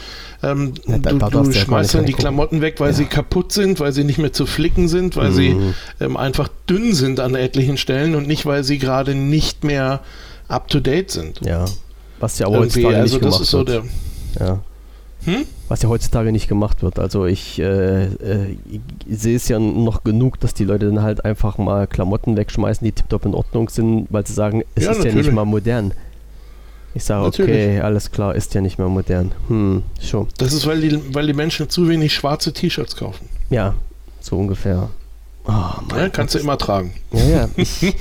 Ähm, Ja, du du schmeißt dann die reingucken. Klamotten weg, weil Ja. sie kaputt sind, weil sie nicht mehr zu flicken sind, weil sie Mhm. ähm, einfach dünn sind an etlichen Stellen und nicht, weil sie gerade nicht mehr up to date sind. Ja. Was ja aber Irgendwie, also das ist so der. Ja. Hm? Was ja heutzutage nicht gemacht wird. Also ich, äh, äh, ich sehe es ja noch genug, dass die Leute dann halt einfach mal Klamotten wegschmeißen, die tiptop in Ordnung sind, weil sie sagen, es Ja, ist ja natürlich. nicht mal modern. Ich sage, Natürlich. okay, alles klar, ist ja nicht mehr modern. Hm, schon. Das ist, weil die, weil die Menschen zu wenig schwarze T-Shirts kaufen. Ja, so ungefähr. Oh, Ja, kannst du immer tragen. Ja, ja. Ich, *laughs*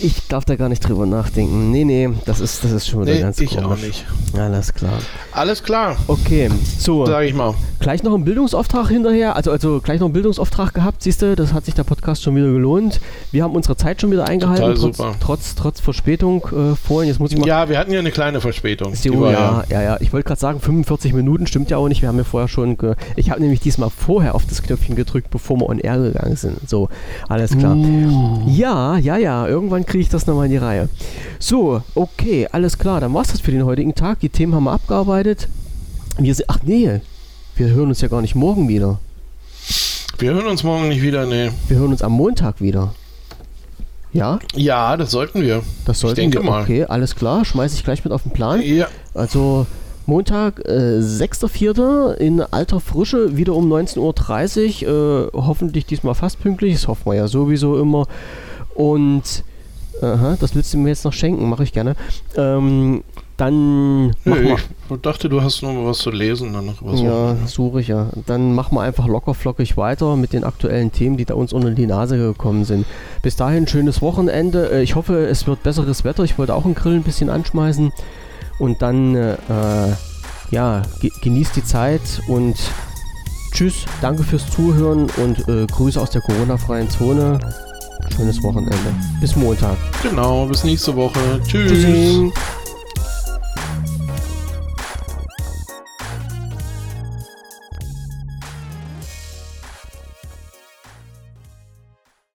ich darf da gar nicht drüber nachdenken. Nee, nee, das ist, das ist schon wieder Nee, ganz ich komisch. auch nicht. Alles klar. Alles klar, Okay, so. sag ich mal. Gleich noch einen Bildungsauftrag hinterher, also, also gleich noch einen Bildungsauftrag gehabt, siehst du, das hat sich der Podcast schon wieder gelohnt. Wir haben unsere Zeit schon wieder eingehalten, Total trotz, super. trotz, trotz Verspätung äh, vorhin. Jetzt muss ich mal. Ja, wir hatten ja eine kleine Verspätung. So, ja, ja, ja. Ich wollte gerade sagen, 45 Minuten stimmt ja auch nicht. Wir haben ja vorher schon. Ge ich habe nämlich diesmal vorher auf das Knöpfchen gedrückt, bevor wir on air gegangen sind. So, alles klar. Uh. Ja, ja, ja. Irgendwann kriege ich das nochmal in die Reihe. So, okay, alles klar. Dann war's das für den heutigen Tag. Die Themen haben wir abgearbeitet. Wir sind. Ach nee, wir hören uns ja gar nicht morgen wieder. Wir hören uns morgen nicht wieder, nee. Wir hören uns am Montag wieder. Ja, Ja, das sollten wir. das sollten denke wir. mal. Okay, alles klar. Schmeiße ich gleich mit auf den Plan. Ja, Also Montag, äh, 6.4. in alter Frische, wieder um 19.30 Uhr. Äh, hoffentlich diesmal fast pünktlich, das hoffen wir ja sowieso immer. Und aha, das willst du mir jetzt noch schenken, mache ich gerne. Ähm, dann machen Nö, wir. ich dachte, du hast noch mal was zu lesen. Dann noch was Ja, suche ich ja. Dann machen wir einfach locker flockig weiter mit den aktuellen Themen, die da uns unter die Nase gekommen sind. Bis dahin schönes Wochenende. Äh, Ich hoffe, es wird besseres Wetter. Ich wollte auch einen Grill ein bisschen anschmeißen. Und dann, äh, ja, ge genießt die Zeit und tschüss. Danke fürs Zuhören und äh, Grüße aus der Corona-freien Zone. Schönes Wochenende. Bis Montag. Genau, bis nächste Woche. Tschüss. Tschüssi.